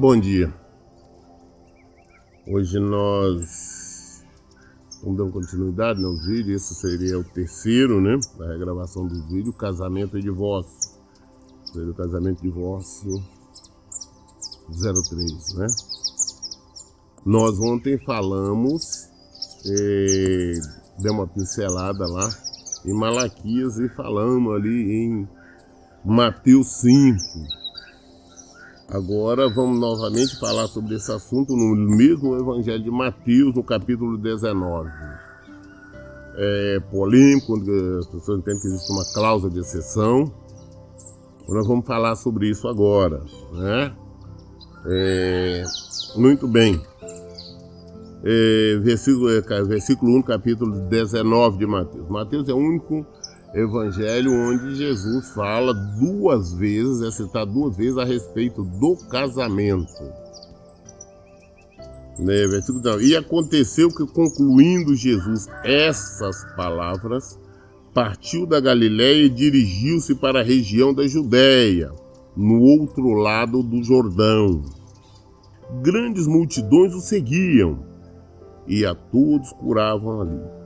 Bom dia. Hoje nós vamos dar continuidade nos vídeos. Esse seria o terceiro, né? Da regravação do vídeo, casamento e divórcio. Seria o casamento e divórcio 03, né? Nós ontem falamos, eh, deu uma pincelada lá em Malaquias e falamos ali em Mateus 5 Agora vamos novamente falar sobre esse assunto no mesmo Evangelho de Mateus, no capítulo 19. É polêmico, as pessoas entendem que existe uma cláusula de exceção. Nós vamos falar sobre isso agora. Né? É, muito bem. É, versículo, é, versículo 1, capítulo 19 de Mateus. Mateus é o único evangelho onde Jesus fala duas vezes, é citado duas vezes a respeito do casamento. Né, versículo E aconteceu que, concluindo Jesus essas palavras, partiu da Galiléia e dirigiu-se para a região da Judéia, no outro lado do Jordão. Grandes multidões o seguiam, e a todos curavam ali.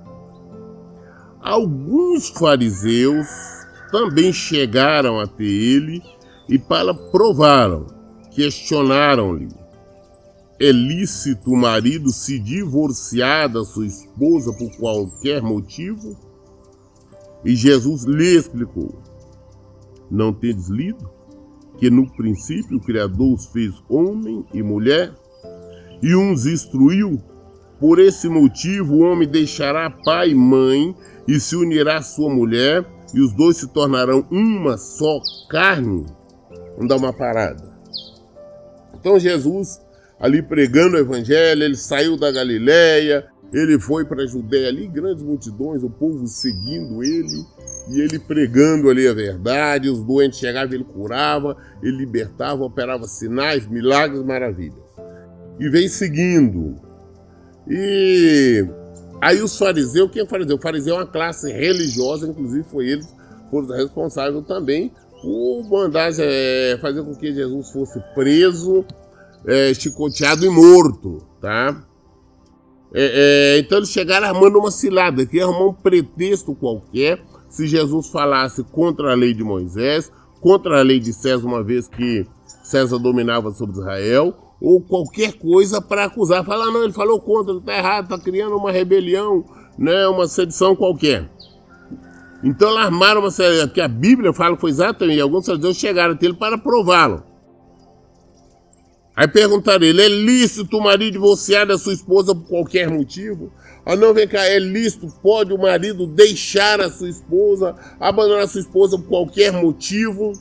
Alguns fariseus também chegaram até ele e para provaram, questionaram-lhe: É lícito o marido se divorciar da sua esposa por qualquer motivo? E Jesus lhe explicou: Não tendes lido que no princípio o Criador os fez homem e mulher e uns instruiu? Por esse motivo o homem deixará pai e mãe e se unirá à sua mulher, e os dois se tornarão uma só carne. Vamos dar uma parada. Então Jesus, ali pregando o evangelho, ele saiu da Galiléia, ele foi para a Judéia ali, grandes multidões, o povo seguindo ele, e ele pregando ali a verdade, os doentes chegavam, ele curava, ele libertava, operava sinais, milagres, maravilhas. E vem seguindo. E Aí os fariseus, quem é fariseu? O fariseu é uma classe religiosa, inclusive foi eles foram responsáveis também por mandar é, fazer com que Jesus fosse preso, é, chicoteado e morto, tá? É, é, então eles chegaram armando uma cilada, que arrumar um pretexto qualquer, se Jesus falasse contra a lei de Moisés, contra a lei de César, uma vez que César dominava sobre Israel, ou qualquer coisa para acusar. Falar, não, ele falou contra, está errado, está criando uma rebelião, né, uma sedição qualquer. Então eles armaram uma sedição, porque a Bíblia fala que foi exatamente, alguns sacerdotes chegaram até ele para prová-lo. Aí perguntaram ele, é lícito o marido divorciar da sua esposa por qualquer motivo? Ah não, vem cá, é lícito, pode o marido deixar a sua esposa, abandonar a sua esposa por qualquer motivo?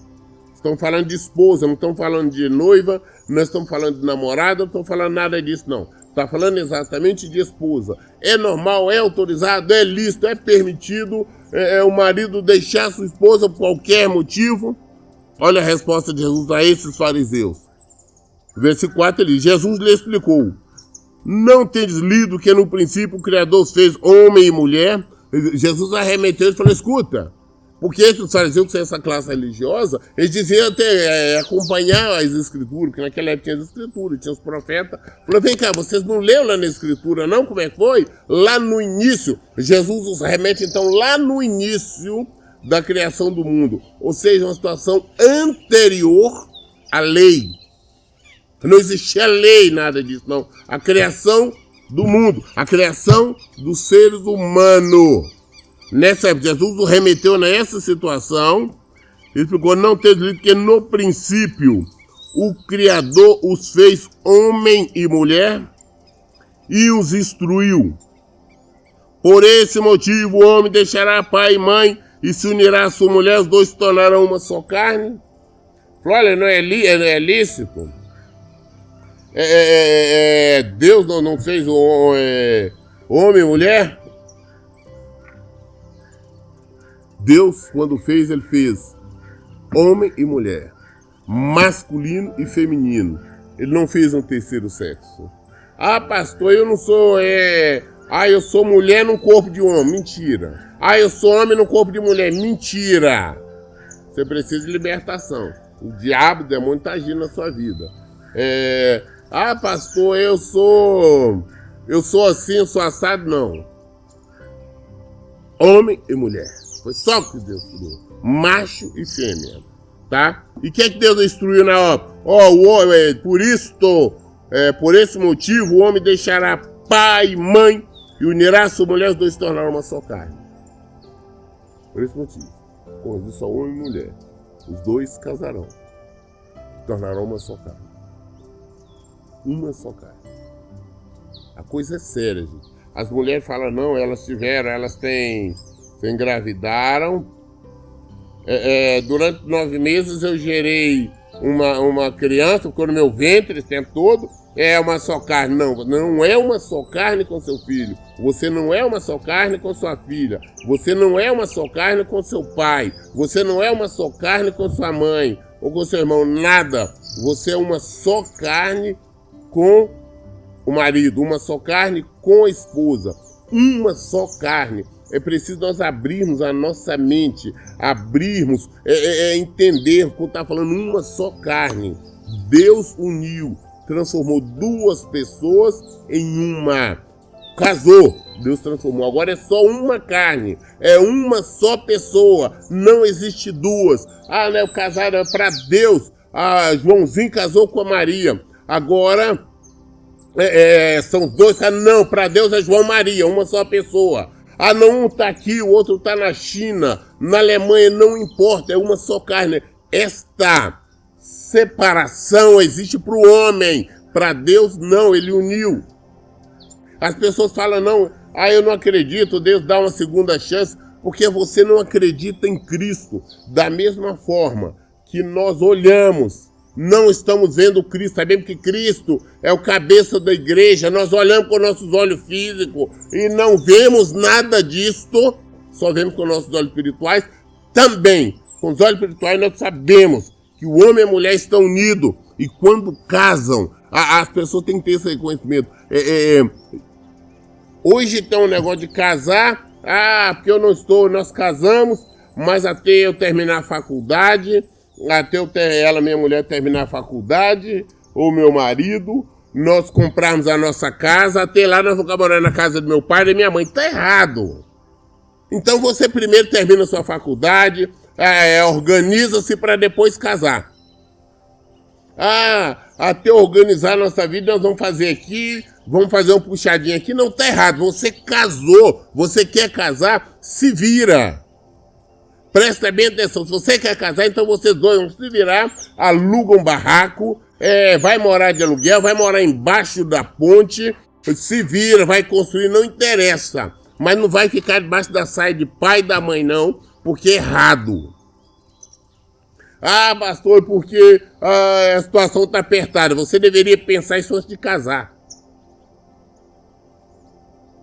Estão falando de esposa, não estão falando de noiva, não estamos falando de namorada, não estamos falando nada disso, não. Está falando exatamente de esposa. É normal, é autorizado, é lícito, é permitido é, é, o marido deixar sua esposa por qualquer motivo? Olha a resposta de Jesus a esses fariseus. Versículo 4 ele Jesus lhe explicou, não tendes lido que no princípio o Criador fez homem e mulher? Jesus arremeteu e falou, escuta, porque esses fariseus, que são essa classe religiosa, eles diziam até é, acompanhar as escrituras, porque naquela época tinha as escrituras, tinha os profetas. Falou, vem cá, vocês não leram lá na escritura, não? Como é que foi? Lá no início, Jesus os remete então lá no início da criação do mundo. Ou seja, uma situação anterior à lei. Não existia lei, nada disso, não. A criação do mundo, a criação dos seres humanos. Nessa Jesus o remeteu nessa situação e explicou não ter dito que no princípio o Criador os fez homem e mulher e os instruiu. Por esse motivo o homem deixará pai e mãe e se unirá à sua mulher, os dois se tornarão uma só carne. Olha, não é, li, é, não é lícito. É, é, é, é, Deus não, não fez o, é, homem e mulher? Deus, quando fez, ele fez homem e mulher, masculino e feminino. Ele não fez um terceiro sexo. Ah, pastor, eu não sou. É... Ah, eu sou mulher no corpo de homem. Mentira. Ah, eu sou homem no corpo de mulher. Mentira. Você precisa de libertação. O diabo, o demônio está agindo na sua vida. É, ah, pastor, eu sou. Eu sou assim, eu sou assado. Não. Homem e mulher. Foi só o que Deus criou. Macho e fêmea. Tá? E o que é que Deus destruiu na obra? Ó, oh, o homem, é, por isto, é, por esse motivo, o homem deixará pai e mãe e unirá sua mulher, os dois se tornarão uma só carne. Por esse motivo. Como só homem e mulher. Os dois casarão. Tornarão uma só carne. Uma só carne. A coisa é séria, gente. As mulheres falam, não, elas tiveram, elas têm. Se engravidaram. É, é, durante nove meses eu gerei uma, uma criança, ficou no meu ventre esse tempo todo é uma só carne. Não, não é uma só carne com seu filho. Você não é uma só carne com sua filha. Você não é uma só carne com seu pai. Você não é uma só carne com sua mãe ou com seu irmão. Nada. Você é uma só carne com o marido, uma só carne com a esposa. Uma só carne. É preciso nós abrirmos a nossa mente, abrirmos, é, é, é entender, quando está falando uma só carne. Deus uniu transformou duas pessoas em uma. Casou, Deus transformou. Agora é só uma carne, é uma só pessoa, não existe duas. Ah, né, o casar é para Deus. Ah, Joãozinho casou com a Maria. Agora é, é, são dois. Ah, não, para Deus é João Maria, uma só pessoa. Ah, não, um está aqui, o outro está na China, na Alemanha, não importa, é uma só carne. Esta separação existe para o homem. Para Deus, não, ele uniu. As pessoas falam, não, ah, eu não acredito, Deus dá uma segunda chance, porque você não acredita em Cristo. Da mesma forma que nós olhamos, não estamos vendo Cristo, sabemos que Cristo é o cabeça da igreja, nós olhamos com nossos olhos físicos e não vemos nada disto, só vemos com nossos olhos espirituais. Também, com os olhos espirituais, nós sabemos que o homem e a mulher estão unidos. E quando casam, a, as pessoas têm que ter esse reconhecimento. É, é, é, hoje tem um negócio de casar, ah, porque eu não estou, nós casamos, mas até eu terminar a faculdade, até eu ter, ela, minha mulher, terminar a faculdade, ou meu marido, nós comprarmos a nossa casa, até lá nós vamos morar na casa do meu pai e minha mãe. Está errado. Então você primeiro termina a sua faculdade, é, é, organiza-se para depois casar. Ah, até organizar nossa vida, nós vamos fazer aqui, vamos fazer um puxadinho aqui. Não tá errado. Você casou, você quer casar, se vira. Presta bem atenção. Se você quer casar, então vocês dois vão se virar, alugam um barraco, é, vai morar de aluguel, vai morar embaixo da ponte, se vira, vai construir, não interessa. Mas não vai ficar debaixo da saia de pai e da mãe, não porque é errado. Ah, pastor, porque ah, a situação está apertada. Você deveria pensar isso antes de casar.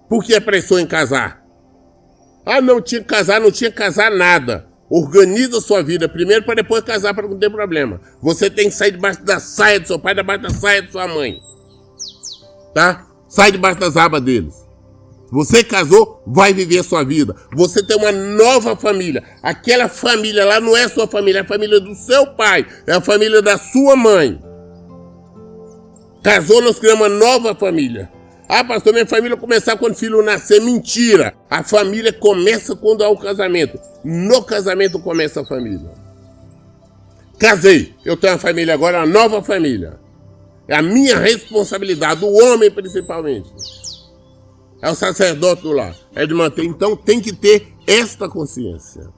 Por que apressou em casar? Ah, não tinha que casar, não tinha que casar nada. Organiza sua vida primeiro para depois casar para não ter problema. Você tem que sair debaixo da saia do seu pai, debaixo da saia de sua mãe. Tá? Sai debaixo das abas deles. Você casou, vai viver sua vida. Você tem uma nova família. Aquela família lá não é sua família, é a família do seu pai, é a família da sua mãe. Casou, nós criamos uma nova família. Ah, pastor, minha família começar quando o filho nascer. Mentira! A família começa quando há o casamento. No casamento começa a família. Casei, eu tenho uma família agora, uma nova família. É a minha responsabilidade, do homem principalmente é o sacerdote do lar. É de manter. Então tem que ter esta consciência.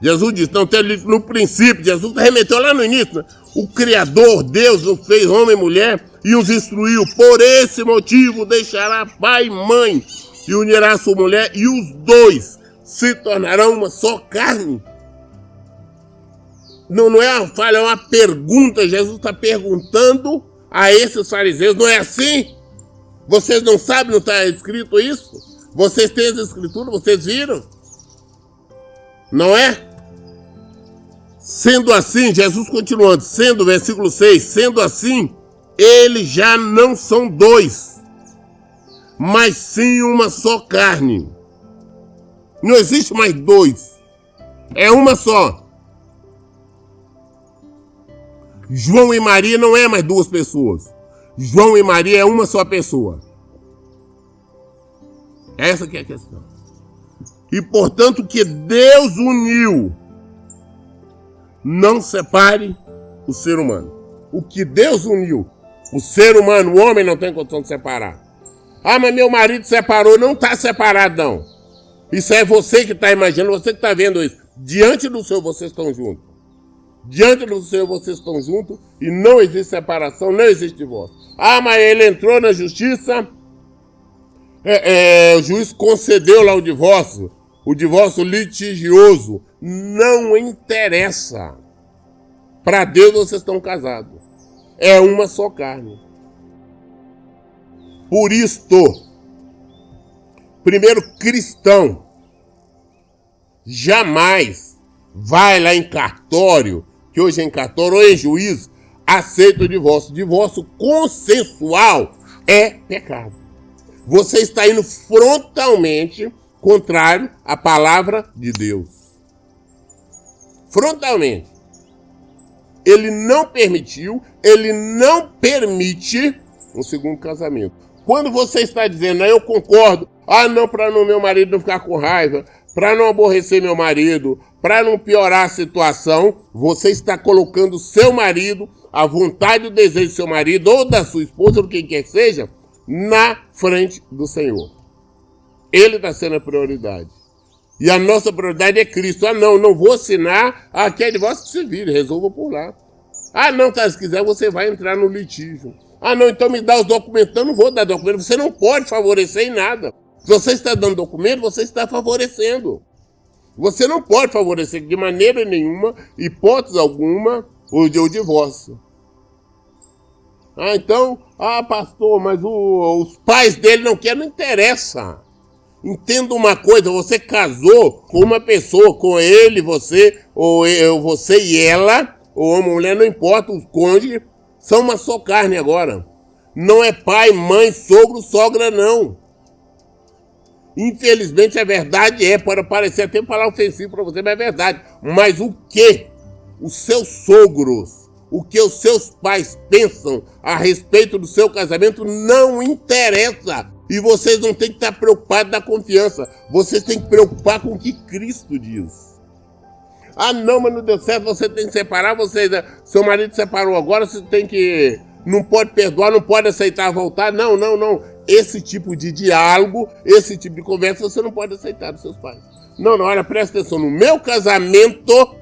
Jesus disse, não tem no princípio, Jesus remeteu lá no início, né? O Criador, Deus, nos fez homem e mulher e os instruiu. Por esse motivo deixará pai e mãe e unirá sua mulher e os dois se tornarão uma só carne. Não, não é uma falha, é uma pergunta. Jesus está perguntando a esses fariseus, não é assim? Vocês não sabem, não está escrito isso? Vocês têm as escrituras, vocês viram? Não é? Sendo assim, Jesus continuando, sendo, versículo 6, sendo assim, eles já não são dois, mas sim uma só carne. Não existe mais dois, é uma só. João e Maria não é mais duas pessoas. João e Maria é uma só pessoa. Essa que é a questão. E portanto que Deus uniu, não separe o ser humano. O que Deus uniu, o ser humano, o homem não tem condição de separar. Ah, mas meu marido separou, não está separado não. Isso é você que está imaginando, você que está vendo isso. Diante do Senhor vocês estão juntos. Diante do Senhor vocês estão juntos e não existe separação, não existe divórcio. Ah, mas ele entrou na justiça, é, é, o juiz concedeu lá o divórcio, o divórcio litigioso. Não interessa. Para Deus vocês estão casados. É uma só carne. Por isto, primeiro cristão jamais vai lá em cartório, que hoje é em cartório ou em juízo, aceita o divórcio. Divórcio consensual é pecado. Você está indo frontalmente contrário à palavra de Deus. Frontalmente. Ele não permitiu, ele não permite um segundo casamento. Quando você está dizendo, ah, eu concordo, ah, não, para não meu marido não ficar com raiva, para não aborrecer meu marido, para não piorar a situação, você está colocando seu marido, a vontade e o desejo do seu marido ou da sua esposa, ou quem quer que seja, na frente do Senhor. Ele está sendo a prioridade. E a nossa prioridade é Cristo. Ah, não, não vou assinar. Ah, quer divórcio, se vire, resolva por lá. Ah, não, caso quiser, você vai entrar no litígio. Ah, não, então me dá os documentos. Eu não vou dar documento. Você não pode favorecer em nada. Se você está dando documento, você está favorecendo. Você não pode favorecer de maneira nenhuma, hipótese alguma, o, o divórcio. Ah, então, ah, pastor, mas o, os pais dele não querem, não interessa. Entenda uma coisa, você casou com uma pessoa, com ele, você, ou eu, você e ela, ou uma mulher, não importa, os cônjuges são uma só carne agora. Não é pai, mãe, sogro, sogra, não. Infelizmente a verdade é, pode parecer até falar ofensivo para você, mas é verdade. Mas o que os seus sogros o que os seus pais pensam a respeito do seu casamento não interessa. E vocês não têm que estar preocupados da confiança. Vocês têm que preocupar com o que Cristo diz. Ah, não, mas não deu certo, você tem que separar, você, seu marido separou agora, você tem que. Não pode perdoar, não pode aceitar voltar. Não, não, não. Esse tipo de diálogo, esse tipo de conversa, você não pode aceitar dos seus pais. Não, não, olha, presta atenção. No meu casamento,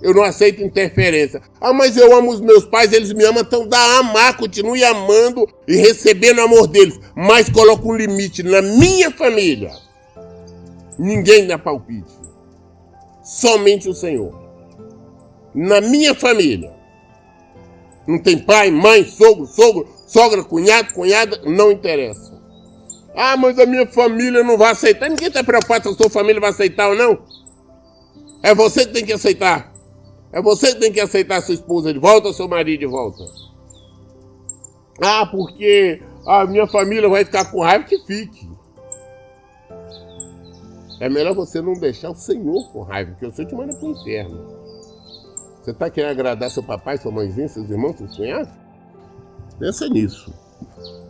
eu não aceito interferência. Ah, mas eu amo os meus pais, eles me amam, então dá a amar, continue amando e recebendo o amor deles. Mas coloca um limite na minha família. Ninguém dá palpite. Somente o Senhor. Na minha família. Não tem pai, mãe, sogro, sogro, sogra, cunhado, cunhada, não interessa. Ah, mas a minha família não vai aceitar. Ninguém está preocupado se a sua família vai aceitar ou não. É você que tem que aceitar. É você que tem que aceitar sua esposa de volta seu marido de volta. Ah, porque a minha família vai ficar com raiva que fique. É melhor você não deixar o Senhor com raiva, porque o Senhor te manda para o inferno. Você está querendo agradar seu papai, sua mãezinha, seus irmãos, seus cunhados? Pensa nisso.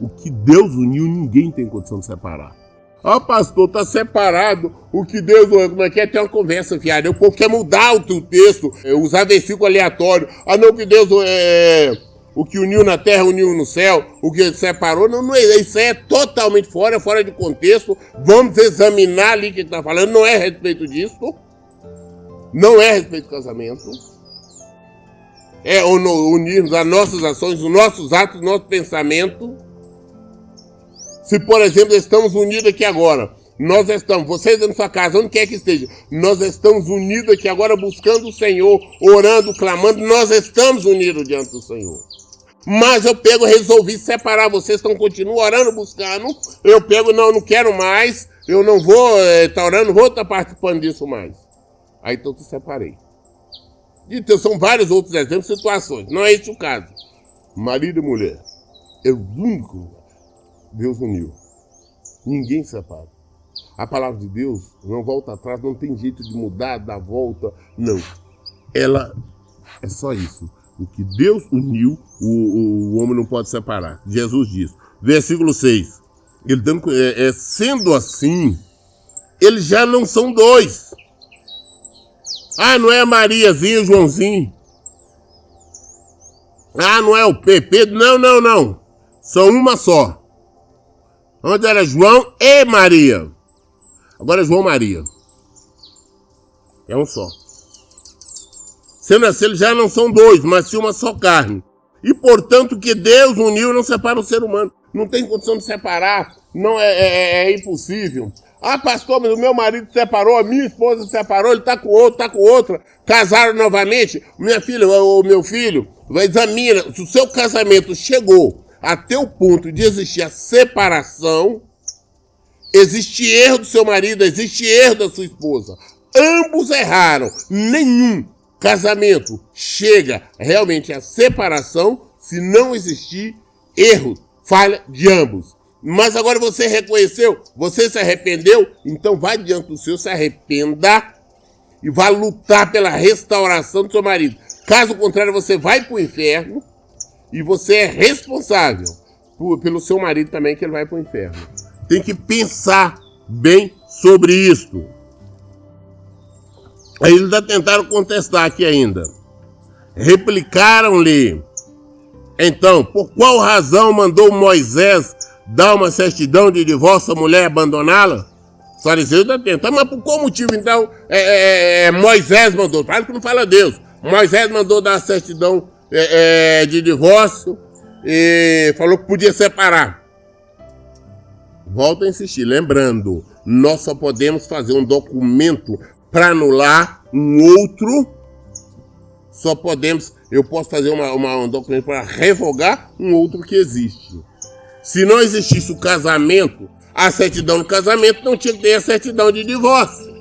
O que Deus uniu, ninguém tem condição de separar. Ah, pastor, tá separado. O que Deus, como é que é? Tem uma conversa fiada. O povo quer mudar o teu texto, é, usar versículo aleatório. Ah, não, que Deus é. O que uniu na terra, uniu no céu. O que separou, não, não é. Isso é totalmente fora, fora de contexto. Vamos examinar ali o que está falando. Não é a respeito disso. Não é a respeito do casamento. É unirmos as nossas ações, os nossos atos, o nosso pensamento se, por exemplo, estamos unidos aqui agora, nós estamos, vocês na sua casa, onde quer que esteja, nós estamos unidos aqui agora buscando o Senhor, orando, clamando, nós estamos unidos diante do Senhor. Mas eu pego, resolvi separar, vocês estão continuando orando, buscando, eu pego, não, não quero mais, eu não vou estar é, orando, vou estar participando disso mais. Aí então eu separei. Então são vários outros exemplos, situações, não é esse o caso. Marido e mulher, é o único Deus uniu. Ninguém separa. A palavra de Deus não volta atrás, não tem jeito de mudar, dar volta. Não. Ela é só isso. O que Deus uniu, o, o homem não pode separar. Jesus diz. Versículo 6. Ele dando, é, é, sendo assim, eles já não são dois. Ah, não é a Mariazinha, Joãozinho. Ah, não é o PP. Não, não, não. São uma só. Onde era João e Maria. Agora é João Maria. É um só. Sendo assim, eles já não são dois, mas sim uma só carne. E portanto, que Deus uniu não separa o ser humano. Não tem condição de separar. Não é, é, é, é impossível. Ah, pastor, mas o meu marido separou, a minha esposa separou, ele está com outro, está com outra. Casaram novamente. Minha filha, o meu filho, examina. Se o seu casamento chegou até o ponto de existir a separação, existe erro do seu marido, existe erro da sua esposa. Ambos erraram. Nenhum casamento chega realmente à separação se não existir erro, falha de ambos. Mas agora você reconheceu, você se arrependeu, então vai diante do seu, se arrependa e vá lutar pela restauração do seu marido. Caso contrário, você vai para o inferno e você é responsável por, pelo seu marido também, que ele vai para o inferno. Tem que pensar bem sobre isso. Aí eles ainda tentaram contestar aqui ainda. Replicaram-lhe. Então, por qual razão mandou Moisés dar uma certidão de divórcio à mulher abandoná-la? Os fariseus ainda tentam. Mas por qual motivo, então, é, é, é, Moisés mandou? Claro que não fala Deus. Moisés mandou dar a certidão é, é, de divórcio e falou que podia separar. Volto a insistir, lembrando, nós só podemos fazer um documento para anular um outro. Só podemos, eu posso fazer uma, uma um documento para revogar um outro que existe. Se não existisse o casamento, a certidão do casamento não tinha que ter a certidão de divórcio.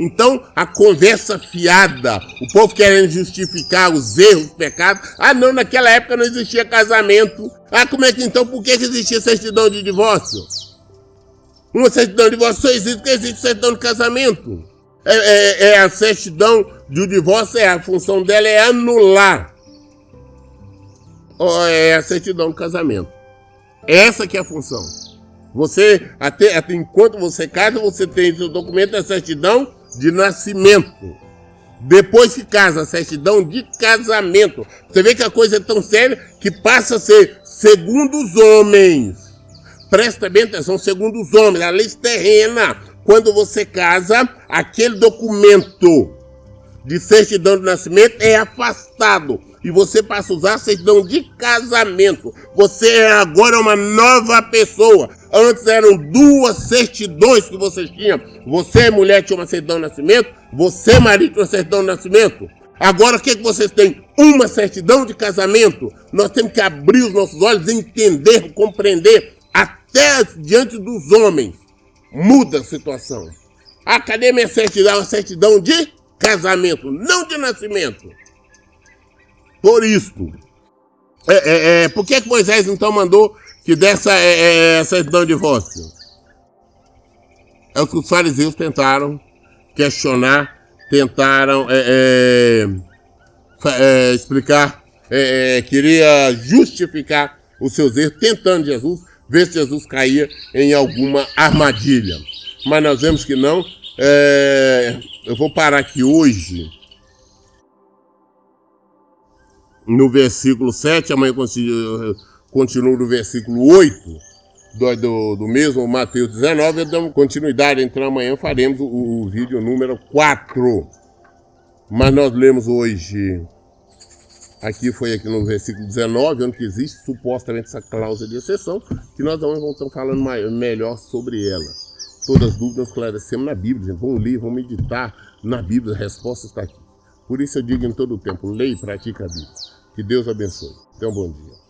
Então, a conversa fiada, o povo querendo justificar os erros, os pecados. Ah, não, naquela época não existia casamento. Ah, como é que então, por que existia certidão de divórcio? Uma certidão de divórcio só existe porque existe certidão de casamento. É, é, é, a certidão do divórcio, é a função dela é anular é a certidão do casamento. Essa que é a função. Você, até, até enquanto você casa, você tem seu documento da certidão de nascimento. Depois que casa, certidão de casamento. Você vê que a coisa é tão séria que passa a ser segundo os homens. Presta bem atenção, segundo os homens, a lei terrena. Quando você casa, aquele documento de certidão de nascimento é afastado e você passa a usar a certidão de casamento. Você é agora uma nova pessoa. Antes eram duas certidões que você tinha. Você, mulher, tinha uma certidão de nascimento. Você, marido, tinha uma certidão de nascimento. Agora, o que, que vocês têm? Uma certidão de casamento. Nós temos que abrir os nossos olhos, entender, compreender, até diante dos homens. Muda a situação. Ah, cadê minha certidão? A certidão de casamento, não de nascimento. Por isto. É, é, é, por que, que Moisés então mandou que dessa é, é, certidão de divórcio? É o que os fariseus tentaram questionar, tentaram é, é, explicar, queria justificar os seus erros, tentando Jesus, ver se Jesus caía em alguma armadilha. Mas nós vemos que não. eu vou parar aqui hoje no versículo 7, amanhã continua no versículo 8 do, do, do mesmo Mateus 19, damos continuidade, então amanhã faremos o, o vídeo número 4. Mas nós lemos hoje, aqui foi aqui no versículo 19, onde existe supostamente essa cláusula de exceção, que nós vamos estar falando mais, melhor sobre ela. Todas as dúvidas esclarecemos na Bíblia, gente. Vamos ler, vamos meditar na Bíblia, a resposta está aqui. Por isso eu digo em todo o tempo, leia e pratique a Bíblia. Que Deus abençoe. Tenha um bom dia.